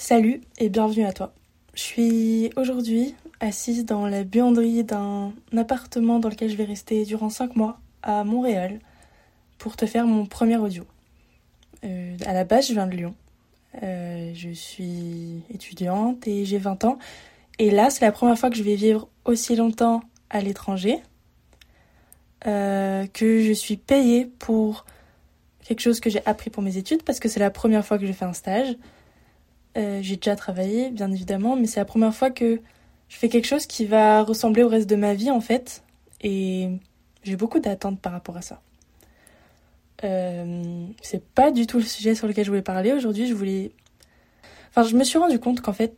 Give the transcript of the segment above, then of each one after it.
Salut et bienvenue à toi. Je suis aujourd'hui assise dans la buanderie d'un appartement dans lequel je vais rester durant 5 mois à Montréal pour te faire mon premier audio. Euh, à la base, je viens de Lyon. Euh, je suis étudiante et j'ai 20 ans. Et là, c'est la première fois que je vais vivre aussi longtemps à l'étranger. Euh, que je suis payée pour quelque chose que j'ai appris pour mes études parce que c'est la première fois que je fais un stage. Euh, j'ai déjà travaillé, bien évidemment, mais c'est la première fois que je fais quelque chose qui va ressembler au reste de ma vie, en fait. Et j'ai beaucoup d'attentes par rapport à ça. Euh, c'est pas du tout le sujet sur lequel je voulais parler. Aujourd'hui, je voulais. Enfin, je me suis rendu compte qu'en fait,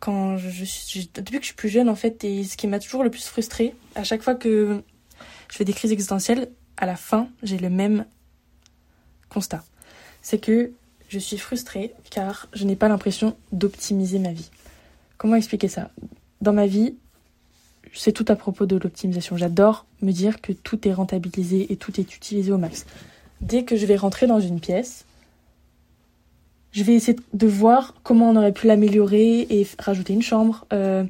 quand je, suis. Depuis que je suis plus jeune, en fait, et ce qui m'a toujours le plus frustrée, à chaque fois que je fais des crises existentielles, à la fin, j'ai le même constat. C'est que je suis frustrée car je n'ai pas l'impression d'optimiser ma vie. Comment expliquer ça? Dans ma vie, c'est tout à propos de l'optimisation. J'adore me dire que tout est rentabilisé et tout est utilisé au max. Dès que je vais rentrer dans une pièce, je vais essayer de voir comment on aurait pu l'améliorer et rajouter une chambre. Euh,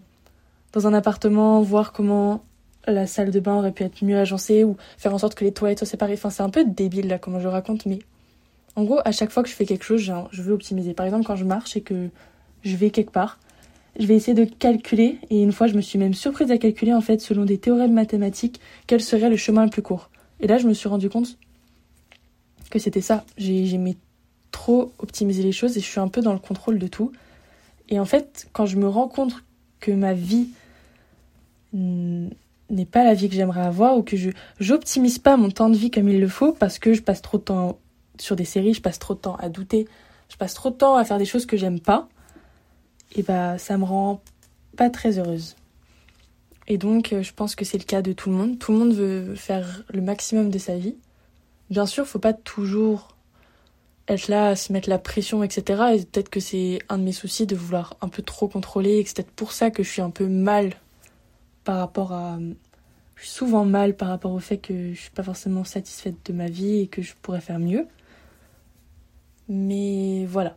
dans un appartement, voir comment la salle de bain aurait pu être mieux agencée ou faire en sorte que les toilettes soient séparées. Enfin, c'est un peu débile là, comment je raconte, mais en gros, à chaque fois que je fais quelque chose, je veux optimiser. Par exemple, quand je marche et que je vais quelque part, je vais essayer de calculer, et une fois, je me suis même surprise à calculer, en fait, selon des théorèmes mathématiques, quel serait le chemin le plus court. Et là, je me suis rendu compte que c'était ça. J'aimais trop optimiser les choses et je suis un peu dans le contrôle de tout. Et en fait, quand je me rends compte que ma vie n'est pas la vie que j'aimerais avoir ou que je j'optimise pas mon temps de vie comme il le faut parce que je passe trop de temps sur des séries, je passe trop de temps à douter, je passe trop de temps à faire des choses que j'aime pas, et bah ça me rend pas très heureuse. Et donc euh, je pense que c'est le cas de tout le monde. Tout le monde veut faire le maximum de sa vie. Bien sûr, faut pas toujours être là se mettre la pression, etc. Et peut-être que c'est un de mes soucis de vouloir un peu trop contrôler, et c'est peut-être pour ça que je suis un peu mal par rapport à je suis souvent mal par rapport au fait que je suis pas forcément satisfaite de ma vie et que je pourrais faire mieux. Mais voilà.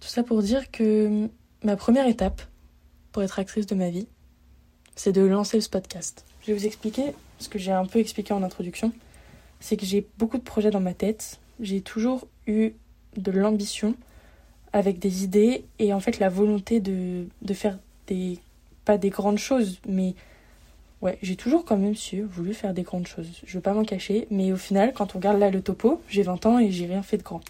Tout ça pour dire que ma première étape pour être actrice de ma vie, c'est de lancer ce podcast. Je vais vous expliquer ce que j'ai un peu expliqué en introduction. C'est que j'ai beaucoup de projets dans ma tête. J'ai toujours eu de l'ambition avec des idées et en fait la volonté de, de faire des. pas des grandes choses, mais ouais, j'ai toujours quand même su, voulu faire des grandes choses. Je veux pas m'en cacher, mais au final, quand on regarde là le topo, j'ai 20 ans et j'ai rien fait de grand.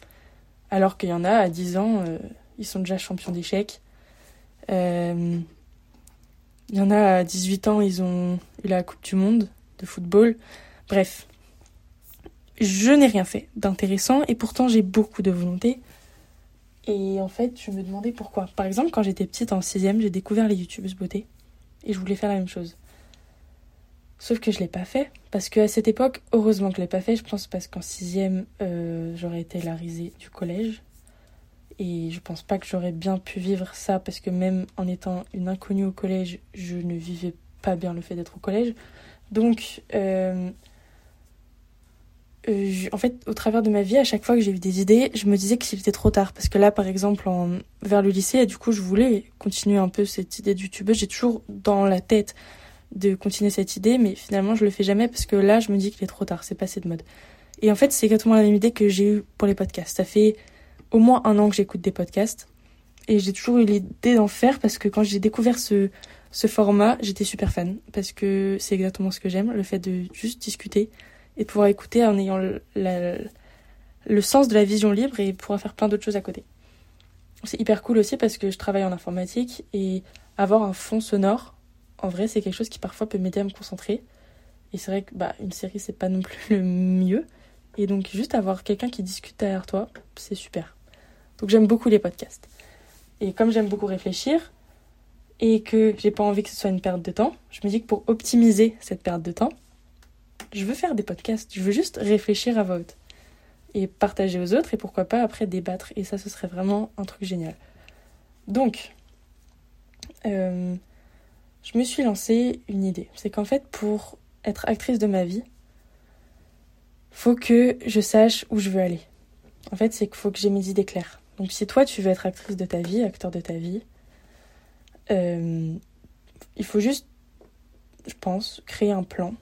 Alors qu'il y en a à 10 ans, euh, ils sont déjà champions d'échecs. Euh, il y en a à 18 ans, ils ont eu la Coupe du Monde de football. Bref, je n'ai rien fait d'intéressant et pourtant j'ai beaucoup de volonté. Et en fait, je me demandais pourquoi. Par exemple, quand j'étais petite en 6ème, j'ai découvert les youtubeuses beauté et je voulais faire la même chose. Sauf que je l'ai pas fait. Parce qu'à cette époque, heureusement que je l'ai pas fait, je pense parce qu'en sixième, euh, j'aurais été la risée du collège. Et je pense pas que j'aurais bien pu vivre ça parce que même en étant une inconnue au collège, je ne vivais pas bien le fait d'être au collège. Donc, euh, euh, en fait, au travers de ma vie, à chaque fois que j'ai eu des idées, je me disais que c'était trop tard. Parce que là, par exemple, en, vers le lycée, et du coup, je voulais continuer un peu cette idée de youtubeuse. J'ai toujours dans la tête de continuer cette idée, mais finalement je le fais jamais parce que là je me dis qu'il est trop tard, c'est passé de mode. Et en fait c'est exactement la même idée que j'ai eue pour les podcasts. Ça fait au moins un an que j'écoute des podcasts et j'ai toujours eu l'idée d'en faire parce que quand j'ai découvert ce, ce format, j'étais super fan parce que c'est exactement ce que j'aime, le fait de juste discuter et de pouvoir écouter en ayant le, le sens de la vision libre et pouvoir faire plein d'autres choses à côté. C'est hyper cool aussi parce que je travaille en informatique et avoir un fond sonore en vrai, c'est quelque chose qui parfois peut m'aider à me concentrer. Et c'est vrai que bah, une série, c'est pas non plus le mieux. Et donc, juste avoir quelqu'un qui discute derrière toi, c'est super. Donc, j'aime beaucoup les podcasts. Et comme j'aime beaucoup réfléchir, et que j'ai pas envie que ce soit une perte de temps, je me dis que pour optimiser cette perte de temps, je veux faire des podcasts. Je veux juste réfléchir à haute. Et partager aux autres, et pourquoi pas après débattre. Et ça, ce serait vraiment un truc génial. Donc, euh, je me suis lancé une idée. C'est qu'en fait, pour être actrice de ma vie, faut que je sache où je veux aller. En fait, c'est qu'il faut que j'ai mes idées claires. Donc si toi tu veux être actrice de ta vie, acteur de ta vie, euh, il faut juste, je pense, créer un plan.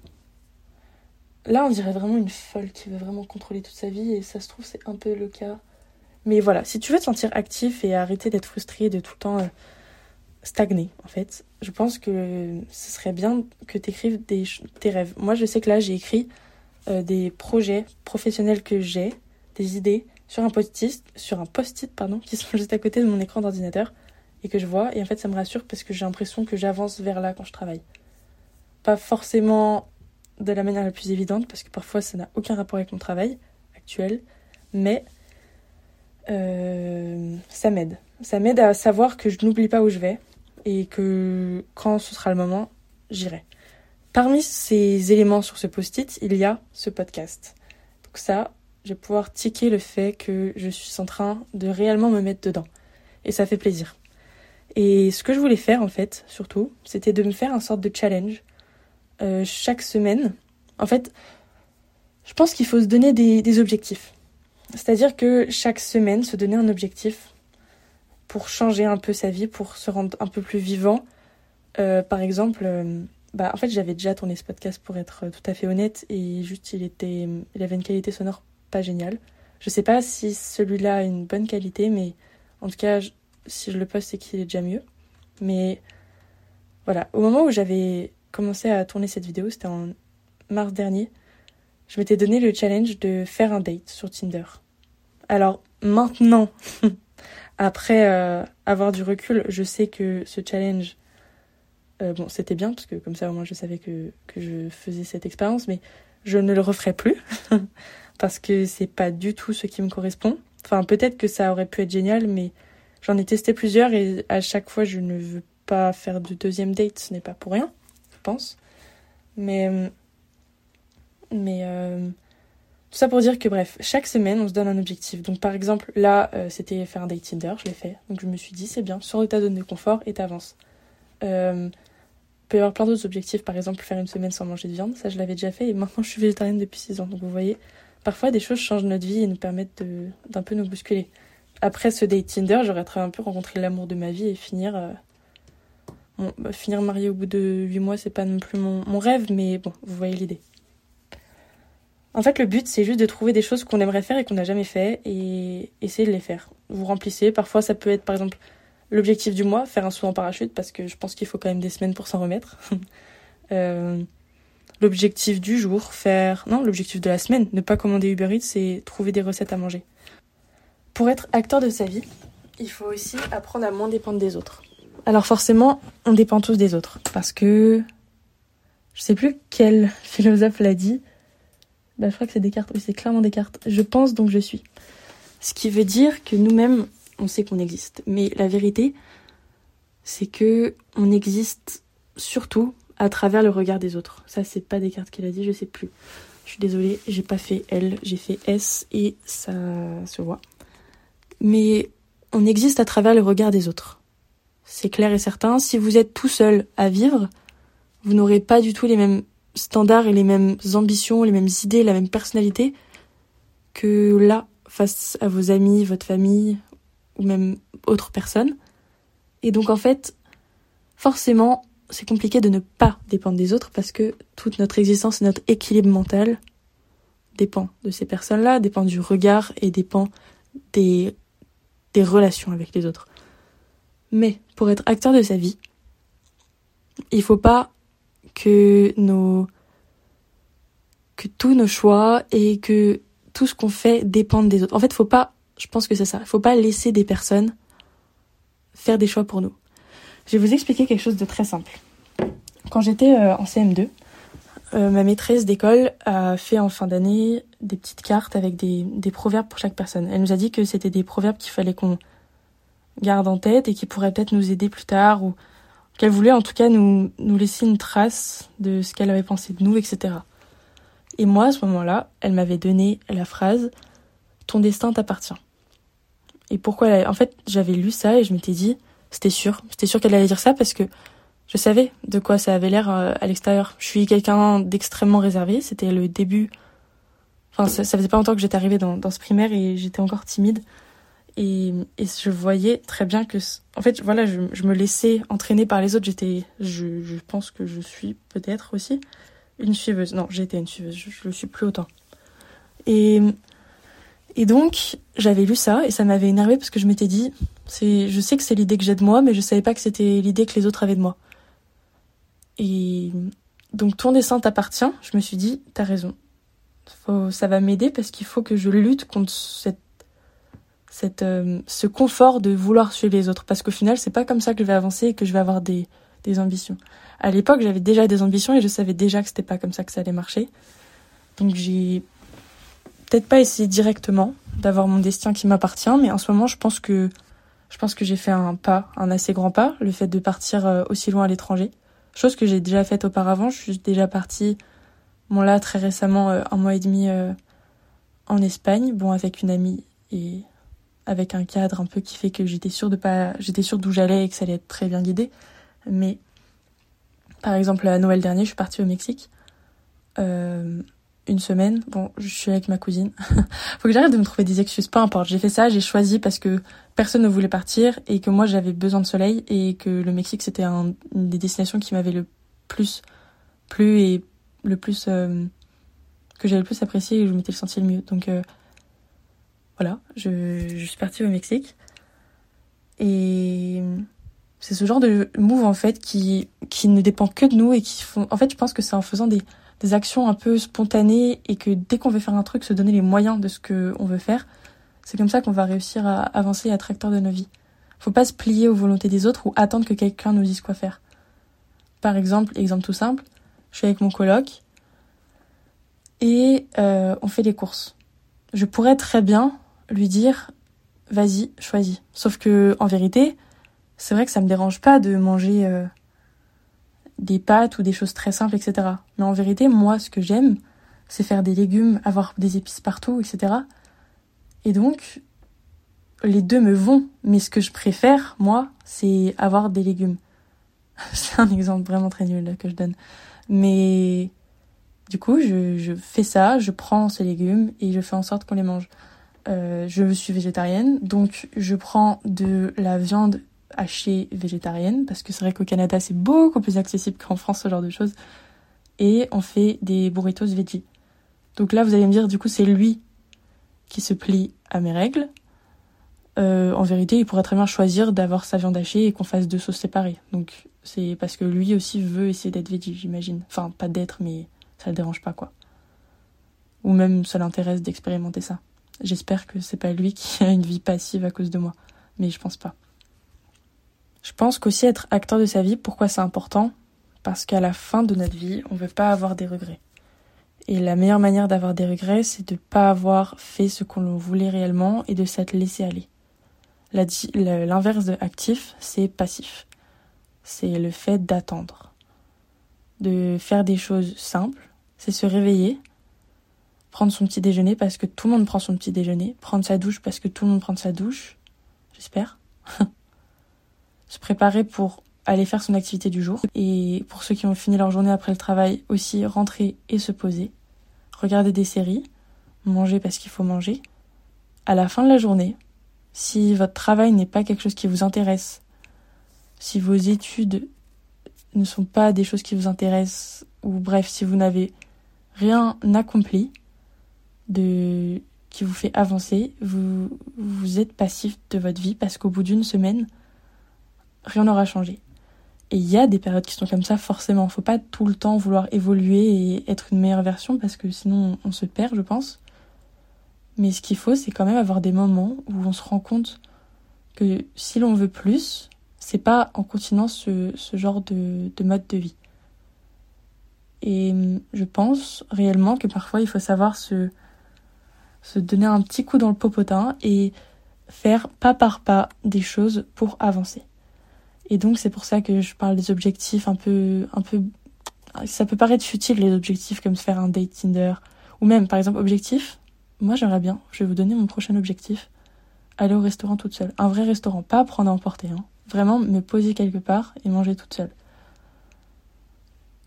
Là, on dirait vraiment une folle qui veut vraiment contrôler toute sa vie, et ça se trouve, c'est un peu le cas. Mais voilà, si tu veux te sentir actif et arrêter d'être frustré, de tout le temps euh, stagner, en fait, je pense que ce serait bien que tu écrives des, tes rêves. Moi, je sais que là, j'ai écrit euh, des projets professionnels que j'ai, des idées, sur un post-it, sur un post-it, pardon, qui sont juste à côté de mon écran d'ordinateur et que je vois. Et en fait, ça me rassure parce que j'ai l'impression que j'avance vers là quand je travaille. Pas forcément de la manière la plus évidente parce que parfois ça n'a aucun rapport avec mon travail actuel, mais euh, ça m'aide. Ça m'aide à savoir que je n'oublie pas où je vais et que quand ce sera le moment, j'irai. Parmi ces éléments sur ce post-it, il y a ce podcast. Donc ça, je vais pouvoir ticker le fait que je suis en train de réellement me mettre dedans. Et ça fait plaisir. Et ce que je voulais faire, en fait, surtout, c'était de me faire un sorte de challenge euh, chaque semaine. En fait, je pense qu'il faut se donner des, objectifs. C'est-à-dire que chaque semaine, se donner un objectif pour changer un peu sa vie, pour se rendre un peu plus vivant. Euh, par exemple, euh, bah, en fait, j'avais déjà tourné ce podcast pour être tout à fait honnête et juste il était, il avait une qualité sonore pas géniale. Je sais pas si celui-là a une bonne qualité, mais en tout cas, si je le poste, c'est qu'il est déjà mieux. Mais voilà, au moment où j'avais commencé à tourner cette vidéo, c'était en mars dernier, je m'étais donné le challenge de faire un date sur Tinder. Alors maintenant, après euh, avoir du recul, je sais que ce challenge, euh, bon, c'était bien, parce que comme ça au moins je savais que, que je faisais cette expérience, mais je ne le referai plus, parce que c'est pas du tout ce qui me correspond. Enfin, peut-être que ça aurait pu être génial, mais J'en ai testé plusieurs et à chaque fois, je ne veux pas faire de deuxième date. Ce n'est pas pour rien, je pense. Mais. Mais. Euh, tout ça pour dire que, bref, chaque semaine, on se donne un objectif. Donc, par exemple, là, euh, c'était faire un date Tinder, je l'ai fait. Donc, je me suis dit, c'est bien, sors de ta zone de confort et t'avances. Euh, il peut y avoir plein d'autres objectifs, par exemple, faire une semaine sans manger de viande. Ça, je l'avais déjà fait et maintenant, je suis végétarienne depuis 6 ans. Donc, vous voyez, parfois, des choses changent notre vie et nous permettent d'un peu nous bousculer après ce date Tinder, j'aurais très bien pu rencontrer l'amour de ma vie et finir. Euh, bah, finir mariée au bout de 8 mois, c'est pas non plus mon, mon, rêve, mais bon, vous voyez l'idée. En fait, le but, c'est juste de trouver des choses qu'on aimerait faire et qu'on n'a jamais fait et essayer de les faire. Vous remplissez. Parfois, ça peut être, par exemple, l'objectif du mois, faire un saut en parachute, parce que je pense qu'il faut quand même des semaines pour s'en remettre. euh, l'objectif du jour, faire. Non, l'objectif de la semaine, ne pas commander Uber Eats, c'est trouver des recettes à manger. Pour être acteur de sa vie, il faut aussi apprendre à moins dépendre des autres. Alors forcément, on dépend tous des autres parce que je sais plus quel philosophe l'a dit. Bah, je crois que c'est Descartes. Oui, c'est clairement Descartes. Je pense donc je suis. Ce qui veut dire que nous-mêmes, on sait qu'on existe. Mais la vérité, c'est que on existe surtout à travers le regard des autres. Ça, c'est pas Descartes qui l'a dit, je sais plus. Je suis désolée, j'ai pas fait L, j'ai fait S et ça se voit mais on existe à travers le regard des autres. C'est clair et certain, si vous êtes tout seul à vivre, vous n'aurez pas du tout les mêmes standards et les mêmes ambitions, les mêmes idées, la même personnalité que là, face à vos amis, votre famille ou même autres personnes. Et donc en fait, forcément, c'est compliqué de ne pas dépendre des autres parce que toute notre existence et notre équilibre mental dépend de ces personnes-là, dépend du regard et dépend des des relations avec les autres. Mais pour être acteur de sa vie, il faut pas que nos que tous nos choix et que tout ce qu'on fait dépendent des autres. En fait, faut pas, je pense que c'est ça, faut pas laisser des personnes faire des choix pour nous. Je vais vous expliquer quelque chose de très simple. Quand j'étais euh, en CM2, euh, ma maîtresse d'école a fait en fin d'année des petites cartes avec des, des, proverbes pour chaque personne. Elle nous a dit que c'était des proverbes qu'il fallait qu'on garde en tête et qui pourraient peut-être nous aider plus tard ou qu'elle voulait en tout cas nous, nous laisser une trace de ce qu'elle avait pensé de nous, etc. Et moi, à ce moment-là, elle m'avait donné la phrase Ton destin t'appartient. Et pourquoi elle En fait, j'avais lu ça et je m'étais dit, c'était sûr, c'était sûr qu'elle allait dire ça parce que je savais de quoi ça avait l'air euh, à l'extérieur. Je suis quelqu'un d'extrêmement réservé. C'était le début. Enfin, ça, faisait pas longtemps que j'étais arrivée dans, dans ce primaire et j'étais encore timide. Et, je voyais très bien que, en fait, voilà, je, me laissais entraîner par les autres. J'étais, je, pense que je suis peut-être aussi une suiveuse. Non, j'étais une suiveuse. Je, le suis plus autant. Et, et donc, j'avais lu ça et ça m'avait énervé parce que je m'étais dit, c'est, je sais que c'est l'idée que j'ai de moi, mais je savais pas que c'était l'idée que les autres avaient de moi. Et donc, ton dessin t'appartient. Je me suis dit, t'as raison. Ça va m'aider parce qu'il faut que je lutte contre cette cette, euh, ce confort de vouloir suivre les autres. Parce qu'au final, c'est pas comme ça que je vais avancer et que je vais avoir des, des ambitions. À l'époque, j'avais déjà des ambitions et je savais déjà que c'était pas comme ça que ça allait marcher. Donc j'ai peut-être pas essayé directement d'avoir mon destin qui m'appartient, mais en ce moment, je pense que je pense que j'ai fait un pas, un assez grand pas, le fait de partir euh, aussi loin à l'étranger. Chose que j'ai déjà faite auparavant. Je suis déjà partie, bon là très récemment, euh, un mois et demi en Espagne, bon avec une amie et avec un cadre un peu qui fait que j'étais sûre de pas, j'étais sûre d'où j'allais et que ça allait être très bien guidé. Mais par exemple, à Noël dernier, je suis partie au Mexique. Euh, une semaine. Bon, je suis avec ma cousine. Faut que j'arrête de me trouver des excuses. Peu importe. J'ai fait ça, j'ai choisi parce que personne ne voulait partir et que moi j'avais besoin de soleil et que le Mexique c'était un, une des destinations qui m'avait le plus plu et le plus euh, que j'avais le plus apprécié et où je m'étais senti le mieux. Donc euh, voilà, je, je suis partie au Mexique. Et c'est ce genre de move en fait qui, qui ne dépend que de nous et qui font. En fait, je pense que c'est en faisant des, des actions un peu spontanées et que dès qu'on veut faire un truc, se donner les moyens de ce qu'on veut faire, c'est comme ça qu'on va réussir à avancer et être acteur de nos vies. Faut pas se plier aux volontés des autres ou attendre que quelqu'un nous dise quoi faire. Par exemple, exemple tout simple, je suis avec mon coloc et euh, on fait les courses. Je pourrais très bien lui dire vas-y, choisis. Sauf que en vérité, c'est vrai que ça me dérange pas de manger euh, des pâtes ou des choses très simples, etc. Mais en vérité, moi, ce que j'aime, c'est faire des légumes, avoir des épices partout, etc. Et donc, les deux me vont. Mais ce que je préfère, moi, c'est avoir des légumes. c'est un exemple vraiment très nul que je donne. Mais du coup, je, je fais ça, je prends ces légumes et je fais en sorte qu'on les mange. Euh, je suis végétarienne, donc je prends de la viande hachée végétarienne, parce que c'est vrai qu'au Canada c'est beaucoup plus accessible qu'en France ce genre de choses, et on fait des burritos veggie. Donc là vous allez me dire du coup c'est lui qui se plie à mes règles. Euh, en vérité il pourrait très bien choisir d'avoir sa viande hachée et qu'on fasse deux sauces séparées. Donc c'est parce que lui aussi veut essayer d'être veggie j'imagine. Enfin pas d'être mais ça le dérange pas quoi. Ou même ça l'intéresse d'expérimenter ça. J'espère que c'est pas lui qui a une vie passive à cause de moi, mais je pense pas. Je pense qu'aussi être acteur de sa vie, pourquoi c'est important? Parce qu'à la fin de notre vie, on veut pas avoir des regrets. Et la meilleure manière d'avoir des regrets, c'est de pas avoir fait ce qu'on voulait réellement et de s'être laissé aller. L'inverse de actif, c'est passif. C'est le fait d'attendre. De faire des choses simples, c'est se réveiller, prendre son petit déjeuner parce que tout le monde prend son petit déjeuner, prendre sa douche parce que tout le monde prend sa douche, j'espère. se préparer pour aller faire son activité du jour et pour ceux qui ont fini leur journée après le travail aussi rentrer et se poser, regarder des séries, manger parce qu'il faut manger. À la fin de la journée, si votre travail n'est pas quelque chose qui vous intéresse, si vos études ne sont pas des choses qui vous intéressent, ou bref, si vous n'avez rien accompli, de qui vous fait avancer, vous, vous êtes passif de votre vie parce qu'au bout d'une semaine, rien n'aura changé. Et il y a des périodes qui sont comme ça, forcément. Faut pas tout le temps vouloir évoluer et être une meilleure version parce que sinon on se perd, je pense. Mais ce qu'il faut, c'est quand même avoir des moments où on se rend compte que si l'on veut plus, c'est pas en continuant ce, ce genre de, de mode de vie. Et je pense réellement que parfois il faut savoir se, se donner un petit coup dans le popotin et faire pas par pas des choses pour avancer. Et donc c'est pour ça que je parle des objectifs un peu un peu ça peut paraître futile les objectifs comme se faire un date Tinder ou même par exemple objectif. Moi j'aimerais bien, je vais vous donner mon prochain objectif, aller au restaurant toute seule, un vrai restaurant, pas prendre à emporter hein. Vraiment me poser quelque part et manger toute seule.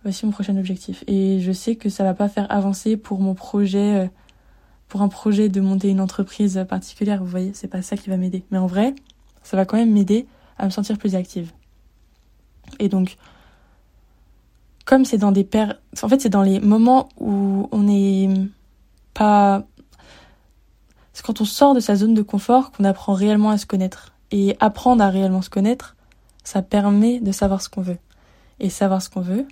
Voici mon prochain objectif et je sais que ça va pas faire avancer pour mon projet euh, pour un projet de monter une entreprise particulière, vous voyez, c'est pas ça qui va m'aider. Mais en vrai, ça va quand même m'aider à me sentir plus active. Et donc, comme c'est dans des paires, en fait, c'est dans les moments où on n'est pas, c'est quand on sort de sa zone de confort qu'on apprend réellement à se connaître. Et apprendre à réellement se connaître, ça permet de savoir ce qu'on veut. Et savoir ce qu'on veut,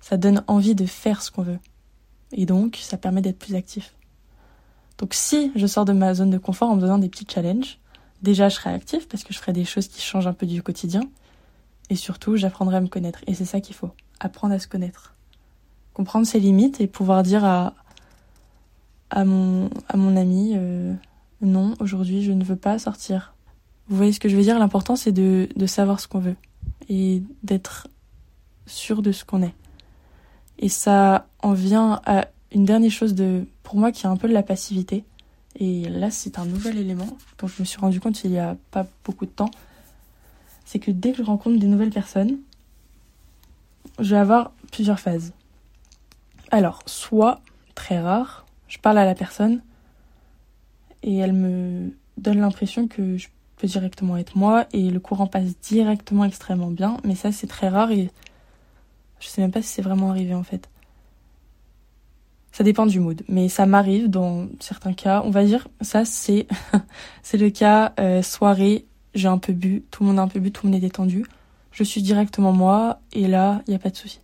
ça donne envie de faire ce qu'on veut. Et donc, ça permet d'être plus actif. Donc, si je sors de ma zone de confort en me des petits challenges, déjà, je serai actif parce que je ferai des choses qui changent un peu du quotidien. Et surtout, j'apprendrai à me connaître. Et c'est ça qu'il faut. Apprendre à se connaître. Comprendre ses limites et pouvoir dire à, à, mon, à mon ami, euh, non, aujourd'hui, je ne veux pas sortir. Vous voyez ce que je veux dire? L'important, c'est de, de savoir ce qu'on veut. Et d'être sûr de ce qu'on est. Et ça en vient à une dernière chose de, pour moi qui est un peu de la passivité. Et là, c'est un nouvel élément dont je me suis rendu compte il y a pas beaucoup de temps. C'est que dès que je rencontre des nouvelles personnes, je vais avoir plusieurs phases. Alors, soit très rare, je parle à la personne et elle me donne l'impression que je peux directement être moi et le courant passe directement extrêmement bien, mais ça c'est très rare et je sais même pas si c'est vraiment arrivé en fait. Ça dépend du mood, mais ça m'arrive dans certains cas. On va dire, ça c'est c'est le cas euh, soirée. J'ai un peu bu, tout le monde a un peu bu, tout le monde est détendu. Je suis directement moi et là, il y a pas de souci.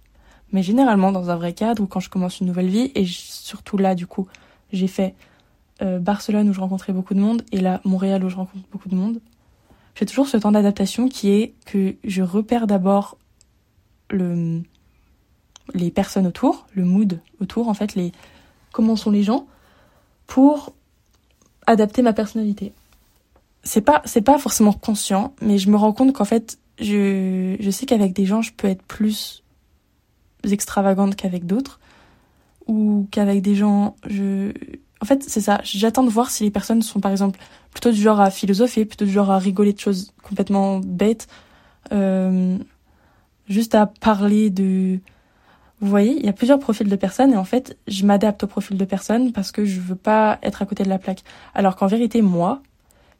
Mais généralement dans un vrai cadre ou quand je commence une nouvelle vie et surtout là du coup, j'ai fait euh, Barcelone où je rencontrais beaucoup de monde et là Montréal où je rencontre beaucoup de monde. J'ai toujours ce temps d'adaptation qui est que je repère d'abord le les personnes autour, le mood autour, en fait, les comment sont les gens, pour adapter ma personnalité. C'est pas c'est pas forcément conscient, mais je me rends compte qu'en fait, je, je sais qu'avec des gens, je peux être plus extravagante qu'avec d'autres, ou qu'avec des gens, je en fait, c'est ça. J'attends de voir si les personnes sont, par exemple, plutôt du genre à philosopher, plutôt du genre à rigoler de choses complètement bêtes, euh, juste à parler de, vous voyez, il y a plusieurs profils de personnes et en fait, je m'adapte au profil de personnes parce que je veux pas être à côté de la plaque. Alors qu'en vérité, moi,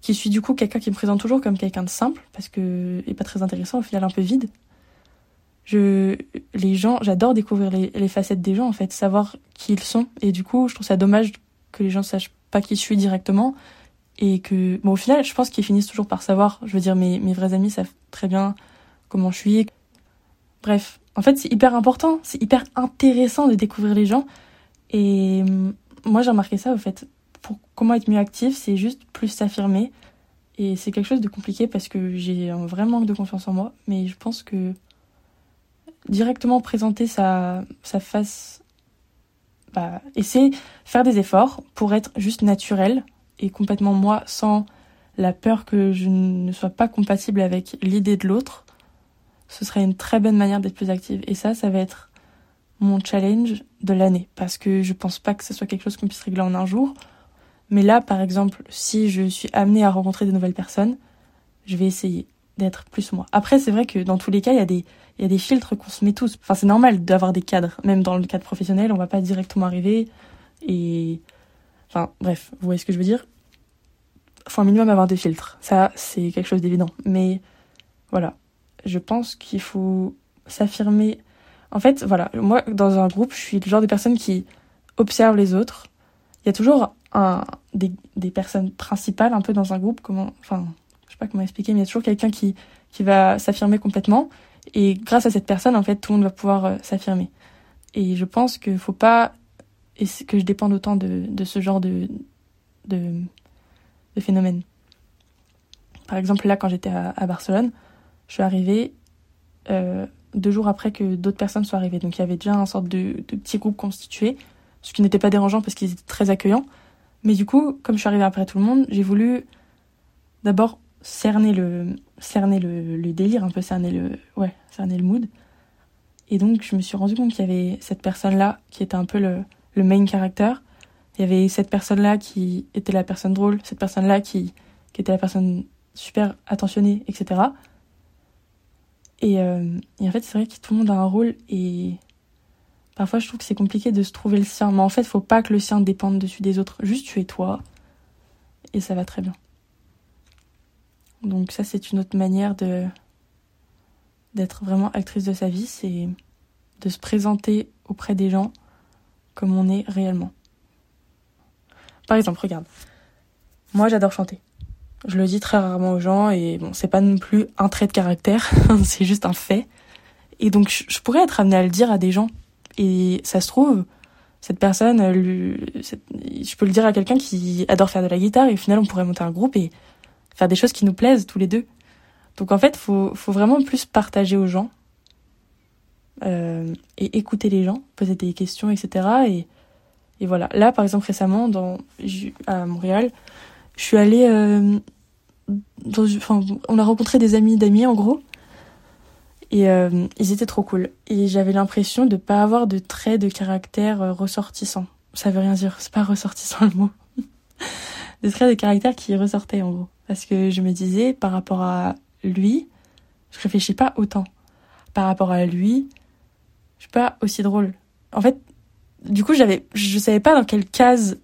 qui suis du coup quelqu'un qui me présente toujours comme quelqu'un de simple parce que est pas très intéressant, au final un peu vide. Je, les gens, j'adore découvrir les, les, facettes des gens en fait, savoir qui ils sont et du coup, je trouve ça dommage que les gens sachent pas qui je suis directement et que, bon, au final, je pense qu'ils finissent toujours par savoir. Je veux dire, mes mes vrais amis savent très bien comment je suis. Bref, en fait, c'est hyper important, c'est hyper intéressant de découvrir les gens. Et hum, moi, j'ai remarqué ça, au fait. Pour comment être mieux actif, c'est juste plus s'affirmer. Et c'est quelque chose de compliqué parce que j'ai un vrai manque de confiance en moi. Mais je pense que directement présenter sa, sa face, bah, essayer faire des efforts pour être juste naturel et complètement moi sans la peur que je ne sois pas compatible avec l'idée de l'autre ce serait une très bonne manière d'être plus active. Et ça, ça va être mon challenge de l'année. Parce que je pense pas que ce soit quelque chose qu'on puisse régler en un jour. Mais là, par exemple, si je suis amenée à rencontrer de nouvelles personnes, je vais essayer d'être plus moi. Après, c'est vrai que dans tous les cas, il y a des, il y a des filtres qu'on se met tous. Enfin, c'est normal d'avoir des cadres. Même dans le cadre professionnel, on va pas directement arriver et, enfin, bref, vous voyez ce que je veux dire? Faut minimum avoir des filtres. Ça, c'est quelque chose d'évident. Mais, voilà je pense qu'il faut s'affirmer. En fait, voilà, moi, dans un groupe, je suis le genre de personne qui observe les autres. Il y a toujours des, des personnes principales un peu dans un groupe. Comment, enfin, je sais pas comment expliquer, mais il y a toujours quelqu'un qui, qui va s'affirmer complètement. Et grâce à cette personne, en fait, tout le monde va pouvoir euh, s'affirmer. Et je pense qu'il faut pas et que je dépende autant de, de ce genre de, de, de phénomène. Par exemple, là, quand j'étais à Barcelone, je suis arrivée euh, deux jours après que d'autres personnes soient arrivées. Donc il y avait déjà un sorte de, petit groupe constitué, ce qui n'était pas dérangeant parce qu'ils étaient très accueillants. Mais du coup, comme je suis arrivée après tout le monde, j'ai voulu d'abord cerner le délire, un peu cerner le ouais, cerner le mood. Et donc je me suis rendu compte qu'il y avait cette personne-là qui était un peu le, main character. Il y avait cette personne-là qui était la personne drôle, cette personne-là qui, qui était la personne super attentionnée, etc. Et, euh, et en fait, c'est vrai que tout le monde a un rôle et Parfois, je trouve que c'est compliqué de se trouver le sien. Mais en fait, faut pas que le sien dépende dessus des autres. Juste tu es toi. Et ça va très bien. Donc ça, c'est une autre manière de d'être vraiment actrice de sa vie, c'est de se présenter auprès des gens comme on est réellement. Par exemple, regarde. Moi, j'adore chanter. Je le dis très rarement aux gens et bon, c'est pas non plus un trait de caractère, c'est juste un fait. Et donc, je, pourrais être amenée à le dire à des gens. Et ça se trouve, cette personne, je peux le dire à quelqu'un qui adore faire de la guitare et au final, on pourrait monter un groupe et faire des choses qui nous plaisent tous les deux. Donc en fait, faut, faut vraiment plus partager aux gens euh, et écouter les gens, poser des questions, etc. Et, voilà. Là, par exemple, récemment, dans, à Montréal, je suis allée. Euh, dans, enfin, on a rencontré des amis d'amis, en gros. Et euh, ils étaient trop cool. Et j'avais l'impression de pas avoir de traits de caractère euh, ressortissants. Ça veut rien dire, c'est pas ressortissant le mot. des traits de caractère qui ressortaient, en gros. Parce que je me disais, par rapport à lui, je réfléchis pas autant. Par rapport à lui, je suis pas aussi drôle. En fait, du coup, j'avais, je savais pas dans quelle case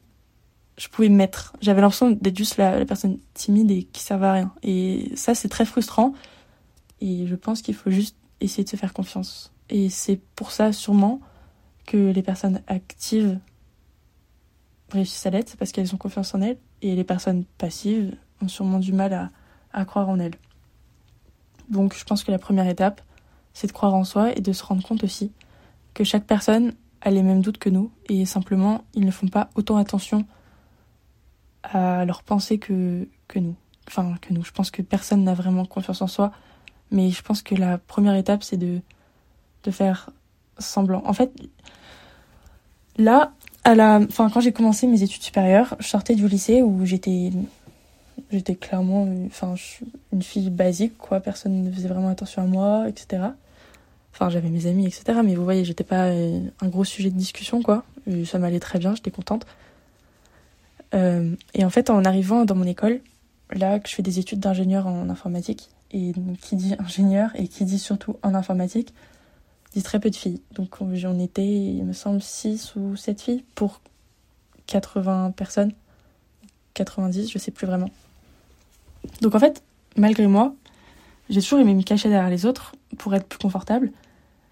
je pouvais me mettre. J'avais l'impression d'être juste la, personne timide et qui servait à rien. Et ça, c'est très frustrant. Et je pense qu'il faut juste essayer de se faire confiance. Et c'est pour ça, sûrement, que les personnes actives réussissent à l'être, parce qu'elles ont confiance en elles. Et les personnes passives ont sûrement du mal à, à croire en elles. Donc je pense que la première étape, c'est de croire en soi et de se rendre compte aussi que chaque personne a les mêmes doutes que nous et simplement ils ne font pas autant attention à leurs pensées que, que nous. Enfin, que nous. Je pense que personne n'a vraiment confiance en soi, mais je pense que la première étape, c'est de, de faire semblant. En fait, là, à la, enfin, quand j'ai commencé mes études supérieures, je sortais du lycée où j'étais j'étais clairement enfin une fille basique quoi personne ne faisait vraiment attention à moi etc enfin j'avais mes amis etc mais vous voyez j'étais pas euh, un gros sujet de discussion quoi ça m'allait très bien j'étais contente euh, et en fait en arrivant dans mon école là que je fais des études d'ingénieur en informatique et qui dit ingénieur et qui dit surtout en informatique dit très peu de filles. Donc on était il me semble 6 ou 7 filles pour 80 personnes. 90 je sais plus vraiment. Donc en fait, malgré moi, j'ai toujours aimé me cacher derrière les autres pour être plus confortable.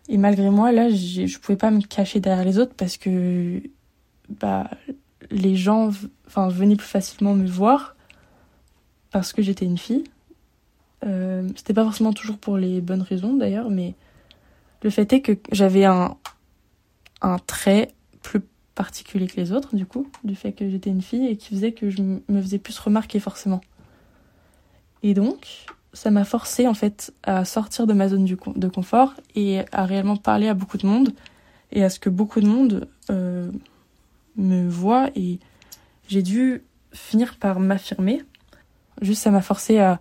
Et malgré moi, là, je pouvais pas me cacher derrière les autres parce que bah, les gens enfin, venaient plus facilement me voir parce que j'étais une fille. Euh, C'était pas forcément toujours pour les bonnes raisons d'ailleurs, mais le fait est que j'avais un, un trait plus particulier que les autres, du coup, du fait que j'étais une fille et qui faisait que je me faisais plus remarquer forcément. Et donc, ça m'a forcé en fait à sortir de ma zone de confort et à réellement parler à beaucoup de monde et à ce que beaucoup de monde euh, me voit et j'ai dû finir par m'affirmer. Juste ça m'a forcé à,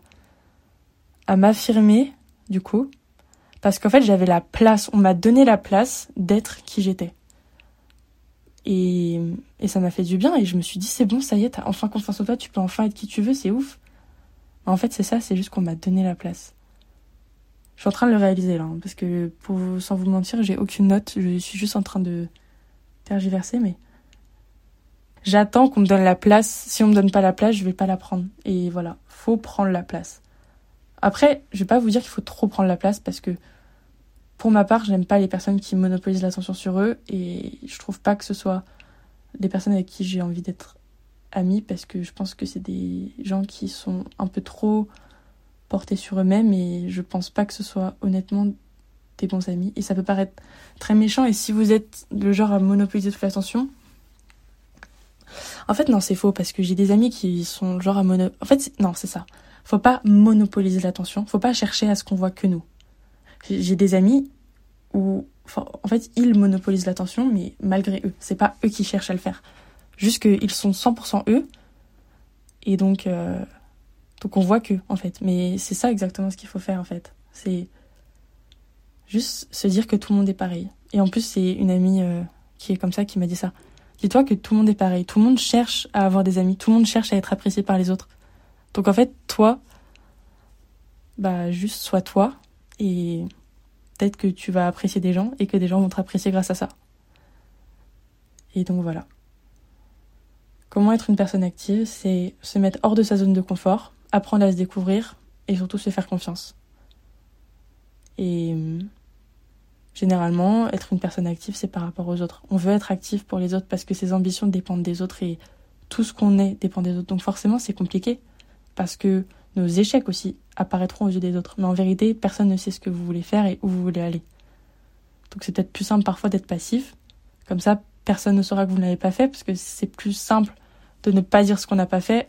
à m'affirmer du coup parce qu'en fait j'avais la place, on m'a donné la place d'être qui j'étais. Et, et ça m'a fait du bien et je me suis dit c'est bon, ça y est, t'as enfin confiance en toi, tu peux enfin être qui tu veux, c'est ouf. En fait, c'est ça, c'est juste qu'on m'a donné la place. Je suis en train de le réaliser là, hein, parce que sans vous mentir, j'ai aucune note, je suis juste en train de tergiverser, mais j'attends qu'on me donne la place. Si on me donne pas la place, je vais pas la prendre. Et voilà, faut prendre la place. Après, je vais pas vous dire qu'il faut trop prendre la place parce que pour ma part, j'aime pas les personnes qui monopolisent l'attention sur eux et je trouve pas que ce soit des personnes avec qui j'ai envie d'être amis parce que je pense que c'est des gens qui sont un peu trop portés sur eux-mêmes et je pense pas que ce soit honnêtement des bons amis. Et ça peut paraître très méchant et si vous êtes le genre à monopoliser toute l'attention, en fait non c'est faux parce que j'ai des amis qui sont genre à mono... En fait non c'est ça. Faut pas monopoliser l'attention, faut pas chercher à ce qu'on voit que nous. J'ai des amis où en fait ils monopolisent l'attention mais malgré eux, c'est pas eux qui cherchent à le faire. Juste qu'ils sont 100% eux. Et donc, euh, donc on voit que, en fait. Mais c'est ça exactement ce qu'il faut faire, en fait. C'est juste se dire que tout le monde est pareil. Et en plus, c'est une amie euh, qui est comme ça qui m'a dit ça. Dis-toi que tout le monde est pareil. Tout le monde cherche à avoir des amis. Tout le monde cherche à être apprécié par les autres. Donc en fait, toi, bah juste sois toi. Et peut-être que tu vas apprécier des gens et que des gens vont te apprécier grâce à ça. Et donc voilà. Comment être une personne active C'est se mettre hors de sa zone de confort, apprendre à se découvrir et surtout se faire confiance. Et généralement, être une personne active, c'est par rapport aux autres. On veut être actif pour les autres parce que ses ambitions dépendent des autres et tout ce qu'on est dépend des autres. Donc forcément, c'est compliqué parce que nos échecs aussi apparaîtront aux yeux des autres. Mais en vérité, personne ne sait ce que vous voulez faire et où vous voulez aller. Donc c'est peut-être plus simple parfois d'être passif. Comme ça, personne ne saura que vous ne l'avez pas fait parce que c'est plus simple de ne pas dire ce qu'on n'a pas fait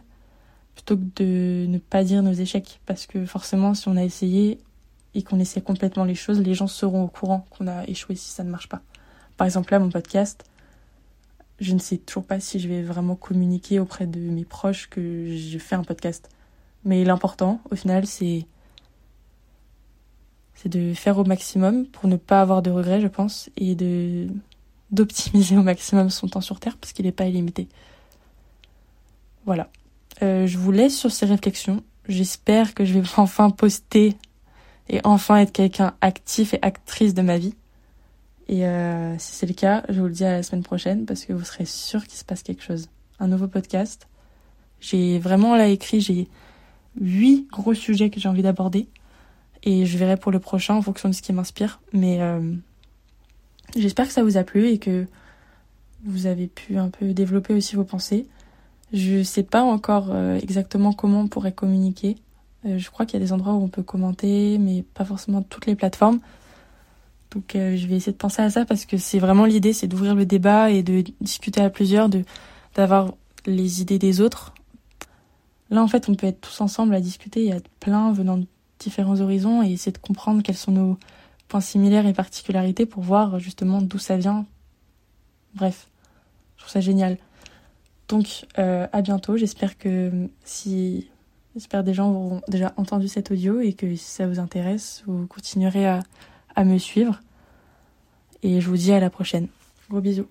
plutôt que de ne pas dire nos échecs. Parce que forcément, si on a essayé et qu'on essaie complètement les choses, les gens seront au courant qu'on a échoué si ça ne marche pas. Par exemple, là, mon podcast, je ne sais toujours pas si je vais vraiment communiquer auprès de mes proches que je fais un podcast. Mais l'important, au final, c'est c'est de faire au maximum pour ne pas avoir de regrets, je pense, et de d'optimiser au maximum son temps sur Terre parce qu'il n'est pas illimité. Voilà. Euh, je vous laisse sur ces réflexions. J'espère que je vais enfin poster et enfin être quelqu'un actif et actrice de ma vie. Et euh, si c'est le cas, je vous le dis à la semaine prochaine parce que vous serez sûr qu'il se passe quelque chose. Un nouveau podcast. J'ai vraiment là écrit, j'ai huit gros sujets que j'ai envie d'aborder. Et je verrai pour le prochain en fonction de ce qui m'inspire. Mais euh, j'espère que ça vous a plu et que vous avez pu un peu développer aussi vos pensées. Je sais pas encore euh, exactement comment on pourrait communiquer. Euh, je crois qu'il y a des endroits où on peut commenter, mais pas forcément toutes les plateformes. Donc je vais essayer de penser à ça parce que c'est vraiment l'idée, c'est d'ouvrir le débat et de discuter à plusieurs, de d'avoir les idées des autres. Là en fait on peut être tous ensemble à discuter, il y a plein venant de différents horizons et essayer de comprendre quels sont nos points similaires et particularités pour voir justement d'où ça vient. Bref, je trouve ça génial. Donc euh, à bientôt, j'espère que si j'espère des gens auront déjà entendu cet audio et que si ça vous intéresse, vous continuerez à, à me suivre. Et je vous dis à la prochaine. Gros bisous.